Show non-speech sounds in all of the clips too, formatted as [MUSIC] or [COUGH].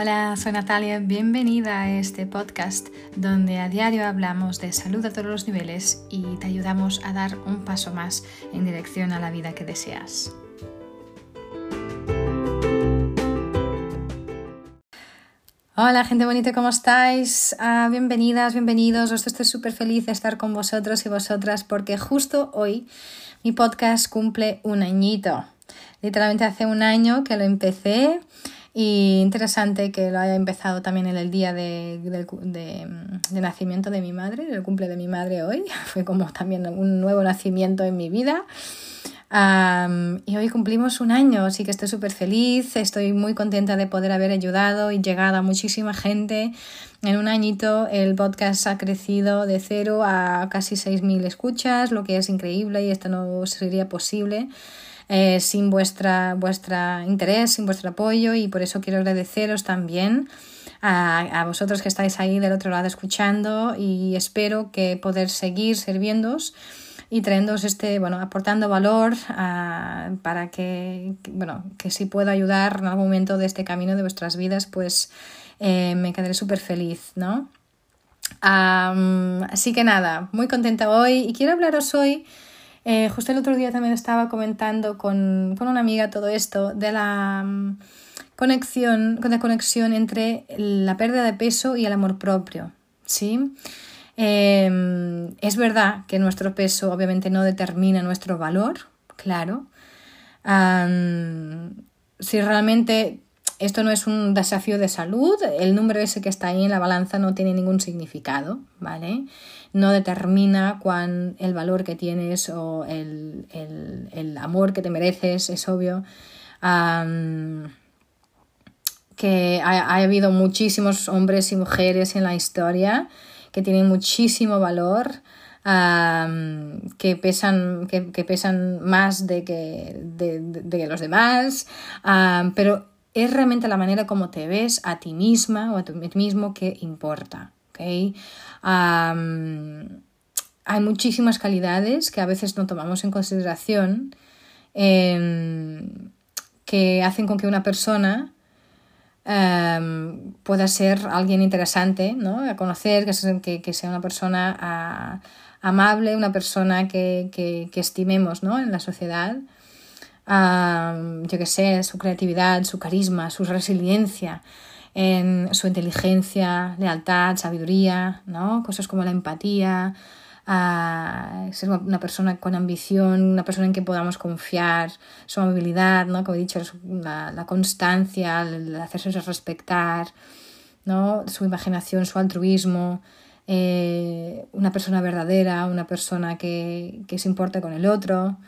Hola, soy Natalia, bienvenida a este podcast donde a diario hablamos de salud a todos los niveles y te ayudamos a dar un paso más en dirección a la vida que deseas. Hola gente bonita, ¿cómo estáis? Ah, bienvenidas, bienvenidos. estoy súper feliz de estar con vosotros y vosotras porque justo hoy mi podcast cumple un añito. Literalmente hace un año que lo empecé y interesante que lo haya empezado también en el día de, de, nacimiento de mi madre, el cumple de mi madre hoy. [LAUGHS] Fue como también un nuevo nacimiento en mi vida. y hoy cumplimos un año, así que estoy súper feliz, estoy muy contenta de poder haber ayudado y llegado a muchísima gente. En un añito el podcast ha crecido de cero a casi 6.000 escuchas, lo que es increíble y esto no sería posible eh, sin vuestra, vuestra interés, sin vuestro apoyo y por eso quiero agradeceros también a, a, vosotros que estáis ahí del otro lado escuchando y espero que poder seguir sirviéndoos y trayéndoos este, bueno, aportando valor para que, bueno, que si puedo ayudar en algún momento de este camino de vuestras vidas, pues eh, me quedaré súper feliz, ¿no? así que nada, muy contenta hoy y quiero hablaros hoy eh, justo el otro día también estaba comentando con, una amiga todo esto de la mm, con conexión entre la pérdida de peso y el amor propio. ¿sí? Em, es verdad que nuestro peso obviamente no determina nuestro valor, claro. si realmente esto no es un desafío de salud, el número ese que está ahí en la balanza no tiene ningún significado, ¿vale? no determina cuán el valor que tienes o el, amor que te mereces, es obvio. que ha, habido muchísimos hombres y mujeres en la historia que tienen muchísimo valor, que, pesan, que, pesan más de que, de, los demás, pero es realmente la manera como te ves a ti misma o a ti mismo que importa hay muchísimas calidades que a veces no tomamos en consideración em, que hacen con que una persona em, pueda ser alguien interesante, ¿no? A conocer, que, que, sea una persona ah, amable, una persona que, que estimemos ¿no? en la sociedad. Yo que sé, su creatividad, su carisma, su resiliencia, en su inteligencia, lealtad, sabiduría, ¿no? Cosas como la empatía, ser una persona con ambición, una persona en que podamos confiar, su amabilidad, ¿no? Como he dicho, la, constancia, el hacerse respetar, ¿no? Su imaginación, su altruismo, eh, una persona verdadera, una persona que, que se importa con el otro,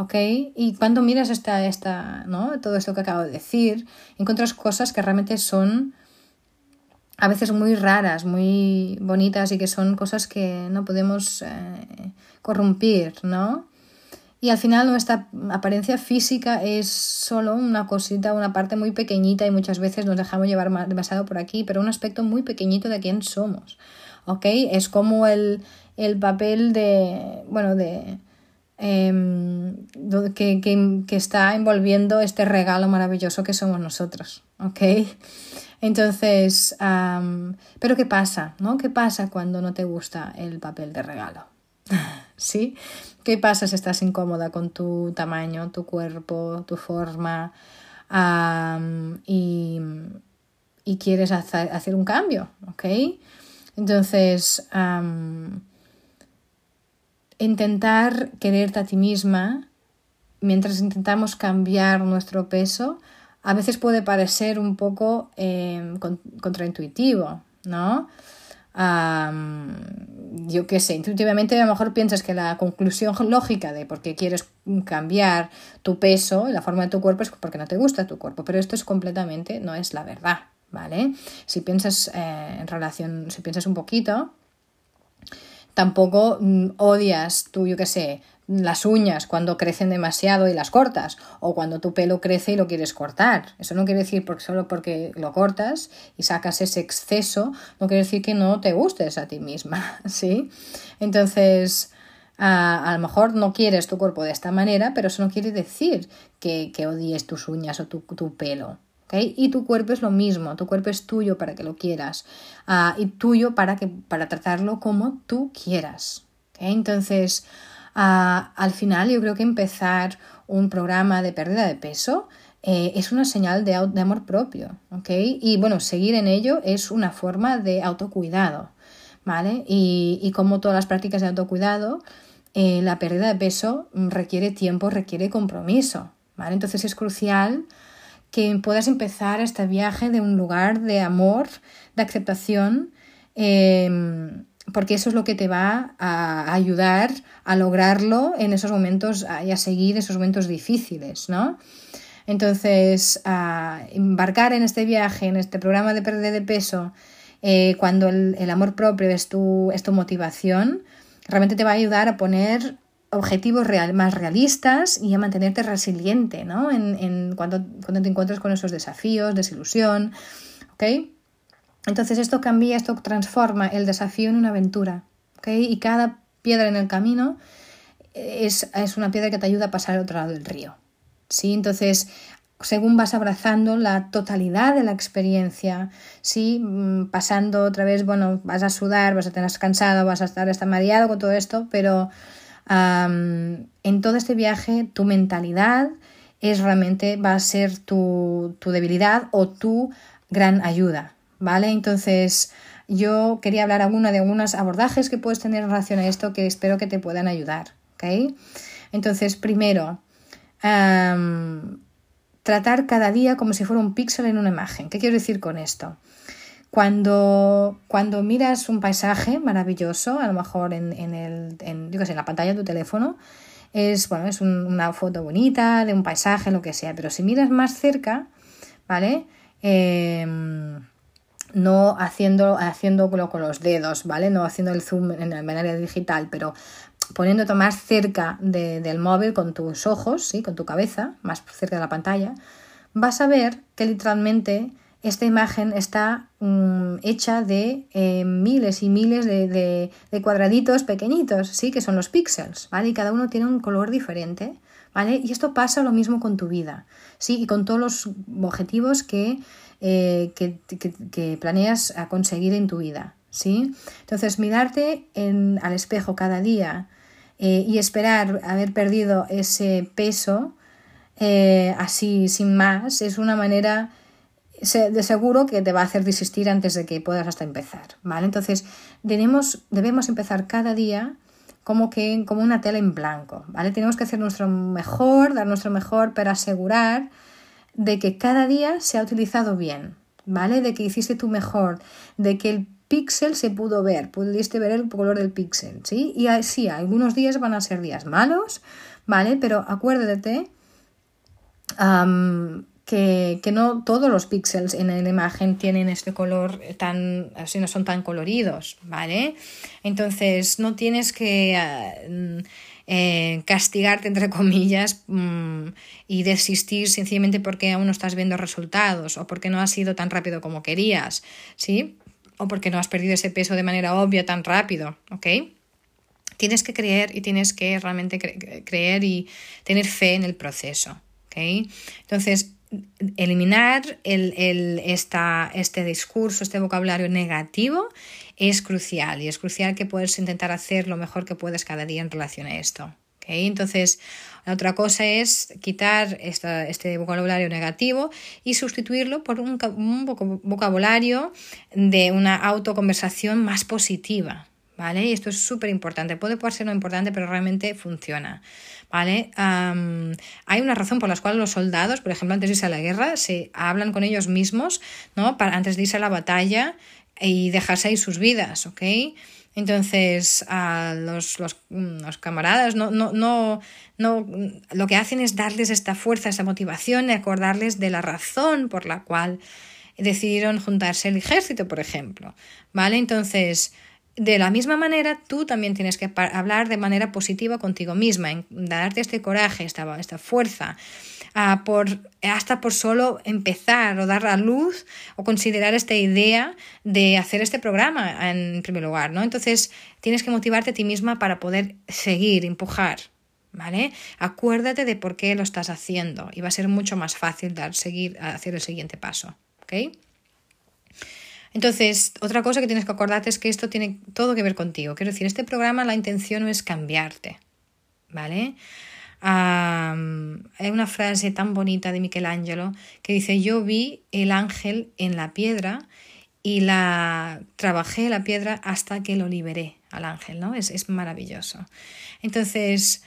¿ok? Y cuando miras esta, esta, ¿no? todo esto que acabo de decir, encuentras cosas que realmente son a veces muy raras, muy bonitas y que son cosas que no podemos eh, corrompir, ¿no? Y al final nuestra apariencia física es solo una cosita, una parte muy pequeñita y muchas veces nos dejamos llevar demasiado por aquí, pero un aspecto muy pequeñito de quién somos, ¿ok? Es como el, el papel de, bueno, de, Em, que, que, está envolviendo este regalo maravilloso que somos nosotros, ¿ok? Entonces, pero ¿qué pasa? ¿no? ¿Qué pasa cuando no te gusta el papel de regalo? [LAUGHS] ¿Sí? ¿Qué pasa si estás incómoda con tu tamaño, tu cuerpo, tu forma y, y, quieres hacer, un cambio? ¿Ok? Entonces, intentar quererte a ti misma mientras intentamos cambiar nuestro peso, a veces puede parecer un poco em, contraintuitivo, ¿no? yo qué sé, intuitivamente a lo mejor piensas que la conclusión lógica de por qué quieres cambiar tu peso y la forma de tu cuerpo es porque no te gusta tu cuerpo, pero esto es completamente, no es la verdad, ¿vale? Si piensas eh, en relación, si piensas un poquito, tampoco mm, odias tú, yo qué sé, las uñas cuando crecen demasiado y las cortas, o cuando tu pelo crece y lo quieres cortar. Eso no quiere decir porque solo porque lo cortas y sacas ese exceso, no quiere decir que no te gustes a ti misma, [LAUGHS] ¿sí? Entonces, a, lo mejor no quieres tu cuerpo de esta manera, pero eso no quiere decir que, odies tus uñas o tu, tu pelo, Y tu cuerpo es lo mismo, tu cuerpo es tuyo para que lo quieras ah, y tuyo para, que, para tratarlo como tú quieras. Entonces, ah, al final yo creo que empezar un programa de pérdida de peso eh, es una señal de, amor propio, Y bueno, seguir en ello es una forma de autocuidado, ¿vale? Y, como todas las prácticas de autocuidado, eh, la pérdida de peso requiere tiempo, requiere compromiso, ¿vale? Entonces es crucial que puedas empezar este viaje de un lugar de amor, de aceptación, em, porque eso es lo que te va a ayudar a lograrlo en esos momentos y a seguir esos momentos difíciles, ¿no? Entonces, embarcar en este viaje, en este programa de pérdida de peso, eh, cuando el, amor propio es tu, es tu motivación, realmente te va a ayudar a poner objetivos real, más realistas y a mantenerte resiliente, ¿no? En, en cuando, cuando, te encuentres con esos desafíos, desilusión, ¿ok? Entonces esto cambia, esto transforma el desafío en una aventura, ¿ok? Y cada piedra en el camino es, es una piedra que te ayuda a pasar al otro lado del río, ¿sí? Entonces según vas abrazando la totalidad de la experiencia, ¿sí? Mm, pasando otra vez, bueno, vas a sudar, vas a tener cansado, vas a estar hasta mareado con todo esto, pero en todo este viaje tu mentalidad es realmente va a ser tu, debilidad o tu gran ayuda, ¿vale? Entonces yo quería hablar alguna de algunos abordajes que puedes tener en relación a esto que espero que te puedan ayudar, ¿ok? Entonces, primero, tratar cada día como si fuera un píxel en una imagen. ¿Qué quiero decir con esto? Cuando, cuando miras un paisaje maravilloso, a lo mejor en, en, el, en, yo sé, en la pantalla de tu teléfono, es, bueno, es una foto bonita de un paisaje, lo que sea, pero si miras más cerca, ¿vale? Em, no haciendo, haciéndolo con los dedos, ¿vale? No haciendo el zoom en la manera digital, pero poniéndote más cerca del móvil con tus ojos, ¿sí? con tu cabeza, más cerca de la pantalla, vas a ver que literalmente esta imagen está mm, hecha de eh, miles y miles de, cuadraditos pequeñitos, ¿sí? Que son los píxeles, ¿vale? Y cada uno tiene un color diferente, ¿vale? Y esto pasa lo mismo con tu vida, ¿sí? Y con todos los objetivos que, eh, que, planeas a conseguir en tu vida, ¿sí? Entonces, mirarte en, al espejo cada día eh, y esperar haber perdido ese peso así sin más es una manera de seguro que te va a hacer desistir antes de que puedas hasta empezar, ¿vale? Entonces, debemos, debemos empezar cada día como que como una tela en blanco, ¿vale? Tenemos que hacer nuestro mejor, dar nuestro mejor para asegurar de que cada día se ha utilizado bien, ¿vale? De que hiciste tu mejor, de que el píxel se pudo ver, pudiste ver el color del píxel, ¿sí? Y sí, algunos días van a ser días malos, ¿vale? Pero acuérdate que, no todos los píxeles en la imagen tienen este color tan, así no son tan coloridos, ¿vale? Entonces no tienes que eh, eh, castigarte, entre comillas, mm, y desistir sencillamente porque aún no estás viendo resultados o porque no has sido tan rápido como querías, ¿sí? O porque no has perdido ese peso de manera obvia tan rápido, ¿ok? Tienes que creer y tienes que realmente creer y tener fe en el proceso. ¿ok? Entonces, eliminar el, esta, este discurso, este vocabulario negativo es crucial y es crucial que puedas intentar hacer lo mejor que puedas cada día en relación a esto. Entonces, la otra cosa es quitar este vocabulario negativo y sustituirlo por un, un vocabulario de una autoconversación más positiva. ¿Vale? Y esto es súper importante. Puede ser no importante, pero realmente funciona. ¿Vale? hay una razón por la cual los soldados, por ejemplo, antes de irse a la guerra, se hablan con ellos mismos, ¿no? Para, antes de irse a la batalla y dejarse ahí sus vidas, ¿ok? Entonces, a los, los, los, camaradas no, no, no, no, lo que hacen es darles esta fuerza, esta motivación y acordarles de la razón por la cual decidieron juntarse al ejército, por ejemplo. ¿Vale? Entonces, de la misma manera, tú también tienes que hablar de manera positiva contigo misma, darte este coraje, esta, fuerza, hasta por solo empezar o dar la luz o considerar esta idea de hacer este programa en primer lugar, ¿no? Entonces, tienes que motivarte a ti misma para poder seguir, empujar, ¿vale? Acuérdate de por qué lo estás haciendo y va a ser mucho más fácil dar, seguir, hacer el siguiente paso. Entonces, otra cosa que tienes que acordarte es que esto tiene todo que ver contigo. Quiero decir, este programa la intención no es cambiarte, ¿vale? hay una frase tan bonita de Michelangelo que dice, yo vi el ángel en la piedra y la trabajé la piedra hasta que lo liberé al ángel, ¿no? Es, es maravilloso. Entonces,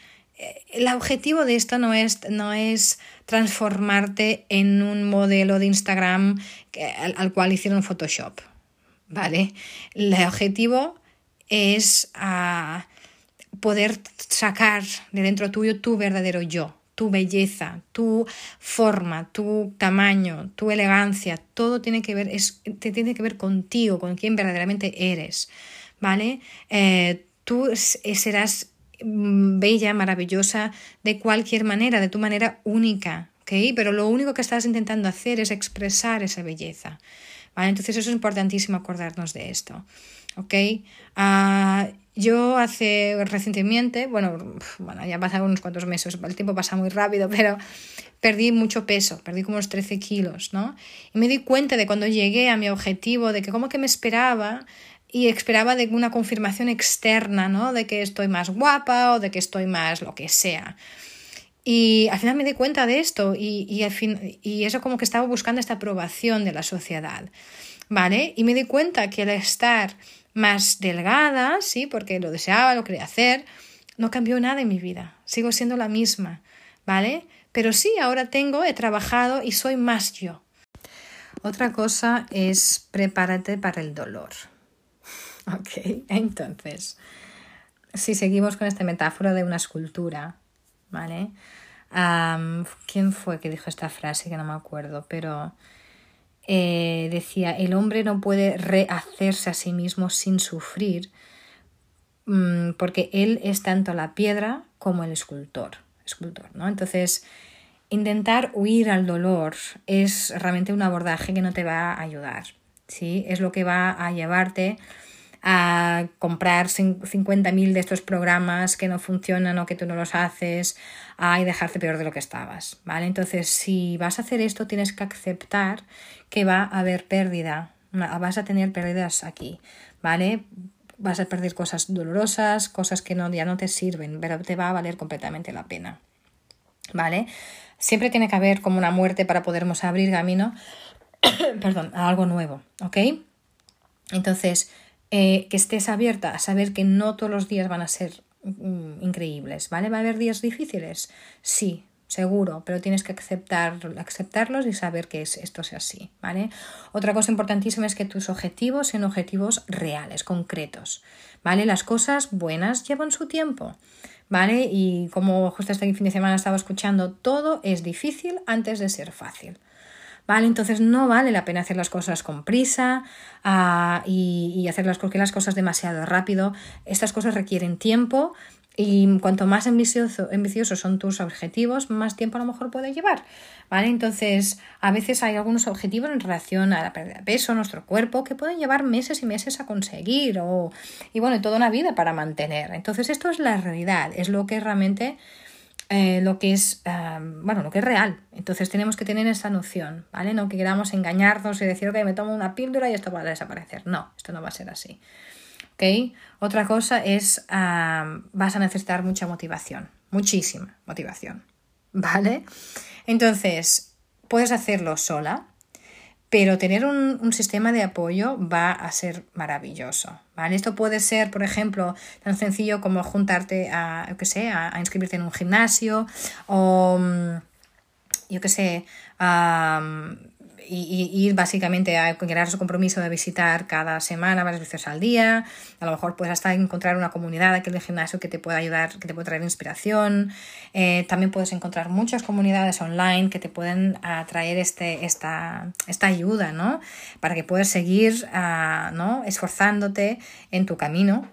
el objetivo de esto no es, no es transformarte en un modelo de Instagram al, cual hicieron Photoshop, ¿vale? El objetivo es ah, poder sacar de dentro tuyo tu verdadero yo, tu belleza, tu forma, tu tamaño, tu elegancia, todo tiene que ver, es, te tiene que ver contigo, con quién verdaderamente eres, ¿vale? Eh, tú serás Mm, bella, maravillosa, de cualquier manera, de tu manera única, ¿ok? Pero lo único que estás intentando hacer es expresar esa belleza, ¿vale? Entonces eso es importantísimo acordarnos de esto, ¿ok? Ah, yo hace recientemente, bueno, bueno, ya pasaron unos cuantos meses, el tiempo pasa muy rápido, [LAUGHS] pero perdí mucho peso, perdí como unos 13 kilos, ¿no? Y me di cuenta de cuando llegué a mi objetivo, de que como que me esperaba y esperaba de una confirmación externa, ¿no? De que estoy más guapa o de que estoy más lo que sea. Y al final me di cuenta de esto y, y, al fin, y eso como que estaba buscando esta aprobación de la sociedad, ¿vale? Y me di cuenta que al estar más delgada, sí, porque lo deseaba, lo quería hacer, no cambió nada en mi vida, sigo siendo la misma, ¿vale? Pero sí, ahora tengo, he trabajado y soy más yo. Otra cosa es prepárate para el dolor. [LAUGHS] Ok, entonces, si seguimos con esta metáfora de una escultura, ¿vale? ¿Quién fue que dijo esta frase? Que no me acuerdo, pero eh, decía, el hombre no puede rehacerse a sí mismo sin sufrir, mm, porque él es tanto la piedra como el escultor. escultor ¿no? Entonces, intentar huir al dolor es realmente un abordaje que no te va a ayudar. ¿sí? Es lo que va a llevarte a comprar 50.000 de estos programas que no funcionan o que tú no los haces a y dejarte peor de lo que estabas, ¿vale? Entonces, si vas a hacer esto, tienes que aceptar que va a haber pérdida, vas a tener pérdidas aquí, ¿vale? Vas a perder cosas dolorosas, cosas que no, ya no te sirven, pero te va a valer completamente la pena, ¿vale? Siempre tiene que haber como una muerte para podernos abrir camino, [COUGHS] perdón, a algo nuevo, ¿ok? Entonces, eh, que estés abierta a saber que no todos los días van a ser mm, increíbles, ¿vale? ¿Va a haber días difíciles? Sí, seguro, pero tienes que aceptar, aceptarlos y saber que es, esto sea así, ¿vale? Otra cosa importantísima es que tus objetivos sean objetivos reales, concretos, ¿vale? Las cosas buenas llevan su tiempo, ¿vale? Y como justo este fin de semana estaba escuchando, todo es difícil antes de ser fácil. ¿Vale? Entonces no vale la pena hacer las cosas con prisa ah, y, hacer las, las cosas demasiado rápido. Estas cosas requieren tiempo y cuanto más ambicioso, ambiciosos son tus objetivos, más tiempo a lo mejor puede llevar, ¿vale? Entonces, a veces hay algunos objetivos en relación a la pérdida de peso, nuestro cuerpo, que pueden llevar meses y meses a conseguir o, y bueno, toda una vida para mantener. Entonces, esto es la realidad, es lo que realmente eh, lo que es, bueno, lo que es real. Entonces tenemos que tener esa noción, ¿vale? No que queramos engañarnos y decir, ok, me tomo una píldora y esto va a desaparecer. No, esto no va a ser así. ¿Ok? Otra cosa es, vas a necesitar mucha motivación, muchísima motivación, [LAUGHS] ¿vale? Entonces, puedes hacerlo sola, pero tener un, sistema de apoyo va a ser maravilloso. ¿Vale? Esto puede ser, por ejemplo, tan sencillo como juntarte a, yo qué sé, a, inscribirte en un gimnasio o, mm, yo qué sé, a y, ir básicamente a crear su compromiso de visitar cada semana, varias veces al día. A lo mejor puedes hasta encontrar una comunidad aquí en el gimnasio que te pueda ayudar, que te pueda traer inspiración. Eh, también puedes encontrar muchas comunidades online que te pueden atraer este, esta, esta ayuda, ¿no? Para que puedas seguir ah, ¿no? esforzándote en tu camino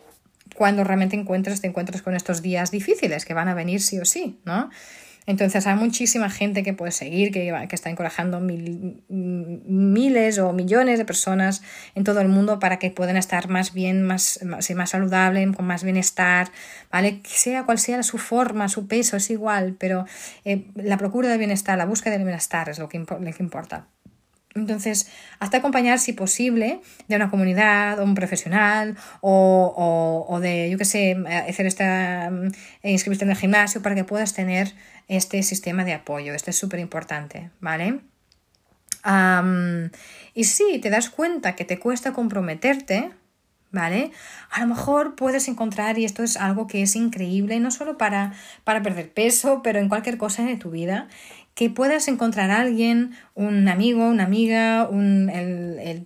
cuando realmente encuentres, te encuentres con estos días difíciles que van a venir sí o sí, ¿no? Entonces hay muchísima gente que puede seguir, que, está encorajando miles o millones de personas en todo el mundo para que puedan estar más bien, más, más, más saludable, con más bienestar, ¿vale? Sea cual sea su forma, su peso, es igual, pero eh, la procura del bienestar, la búsqueda del bienestar es lo que, importa. Entonces, hasta acompañar, si posible, de una comunidad o un profesional o, o, de, yo qué sé, hacer esta, mm, inscribirte en el gimnasio para que puedas tener este sistema de apoyo. Esto es súper importante, ¿vale? y si te das cuenta que te cuesta comprometerte, ¿vale? A lo mejor puedes encontrar, y esto es algo que es increíble, no solo para, para perder peso, pero en cualquier cosa de tu vida, que puedas encontrar a alguien, un amigo, una amiga, un,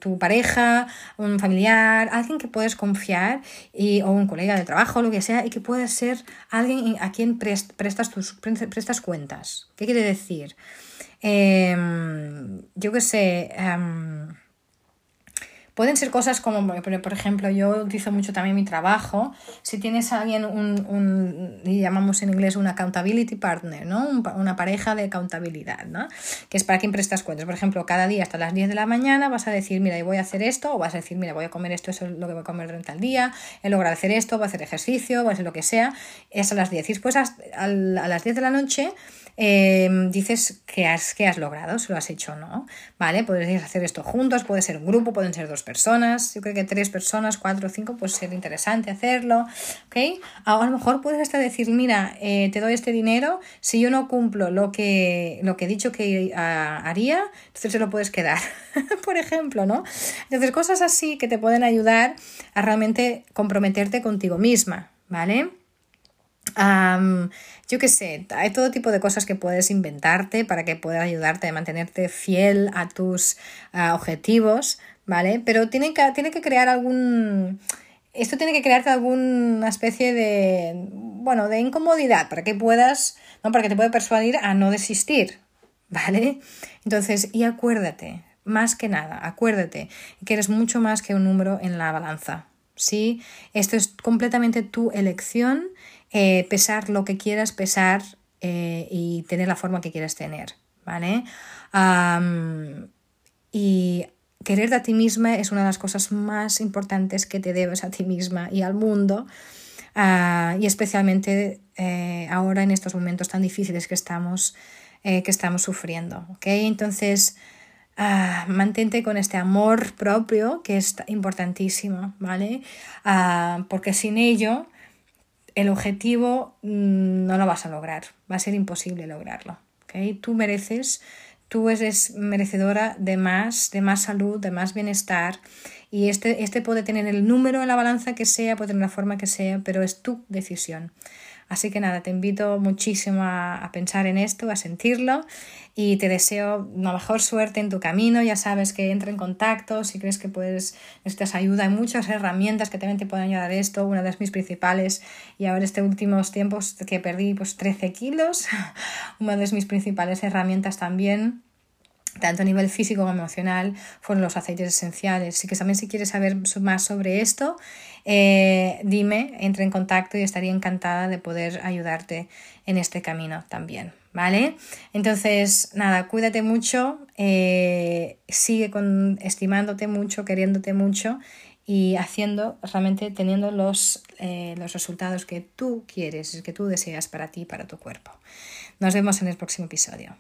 tu pareja, un familiar, alguien que puedes confiar y, o un colega de trabajo, lo que sea, y que pueda ser alguien a quien prestas, tus, prestas cuentas. ¿Qué quiere decir? Em, yo qué sé. Em, Pueden ser cosas como, por ejemplo, yo utilizo mucho también mi trabajo. Si tienes a alguien, un, un llamamos en inglés un accountability partner, ¿no? una pareja de accountabilidad, ¿no? Que es para quien prestas cuentas. Por ejemplo, cada día hasta las 10 de la mañana vas a decir, mira, voy a hacer esto, o vas a decir, mira, voy a comer esto, eso es lo que voy a comer durante el día, he logrado hacer esto, voy a hacer ejercicio, voy a hacer lo que sea. Es a las 10. Y después a las 10 de la noche Em, dices que has, has logrado, si lo has hecho o no, ¿vale? Podéis hacer esto juntos, puede ser un grupo, pueden ser dos personas, yo creo que tres personas, cuatro o cinco, puede ser interesante hacerlo, ¿ok? A lo mejor puedes hasta decir, mira, eh, te doy este dinero, si yo no cumplo lo que, lo que he dicho que ah, haría, entonces se lo puedes quedar, [LAUGHS] por ejemplo, ¿no? Entonces, cosas así que te pueden ayudar a realmente comprometerte contigo misma, ¿vale? Yo qué sé, hay todo tipo de cosas que puedes inventarte para que pueda ayudarte a mantenerte fiel a tus objetivos, ¿vale? Pero tiene que, tiene que crear algún... Esto tiene que crearte alguna especie de, bueno, de incomodidad para que puedas, ¿no? Para que te pueda persuadir a no desistir, ¿vale? Entonces, y acuérdate, más que nada, acuérdate que eres mucho más que un número en la balanza, ¿sí? Esto es completamente tu elección eh, pesar lo que quieras pesar eh, y tener la forma que quieras tener, ¿vale? y quererte a ti misma es una de las cosas más importantes que te debes a ti misma y al mundo. Ah, y especialmente eh, ahora en estos momentos tan difíciles que estamos, que estamos sufriendo. ¿okay? Entonces, ah, mantente con este amor propio que es importantísimo, ¿vale? Ah, porque sin ello el objetivo mm, no lo vas a lograr, va a ser imposible lograrlo. ¿okay? Tú mereces, tú eres merecedora de más, de más salud, de más bienestar y este, este puede tener el número en la balanza que sea, puede tener la forma que sea, pero es tu decisión. Así que nada, te invito muchísimo a, pensar en esto, a sentirlo y te deseo una mejor suerte en tu camino. Ya sabes que entra en contacto si crees que puedes, necesitas ayuda. Hay muchas herramientas que también te pueden ayudar a esto. Una de mis principales, y ahora estos últimos tiempos que perdí pues 13 kilos, [LAUGHS] una de mis principales herramientas también tanto a nivel físico como emocional, fueron los aceites esenciales. Así que también si quieres saber más sobre esto, eh, dime, entre en contacto y estaría encantada de poder ayudarte en este camino también. ¿Vale? Entonces, nada, cuídate mucho, eh, sigue con, estimándote mucho, queriéndote mucho y haciendo, realmente teniendo los, eh, los resultados que tú quieres, que tú deseas para ti, para tu cuerpo. Nos vemos en el próximo episodio.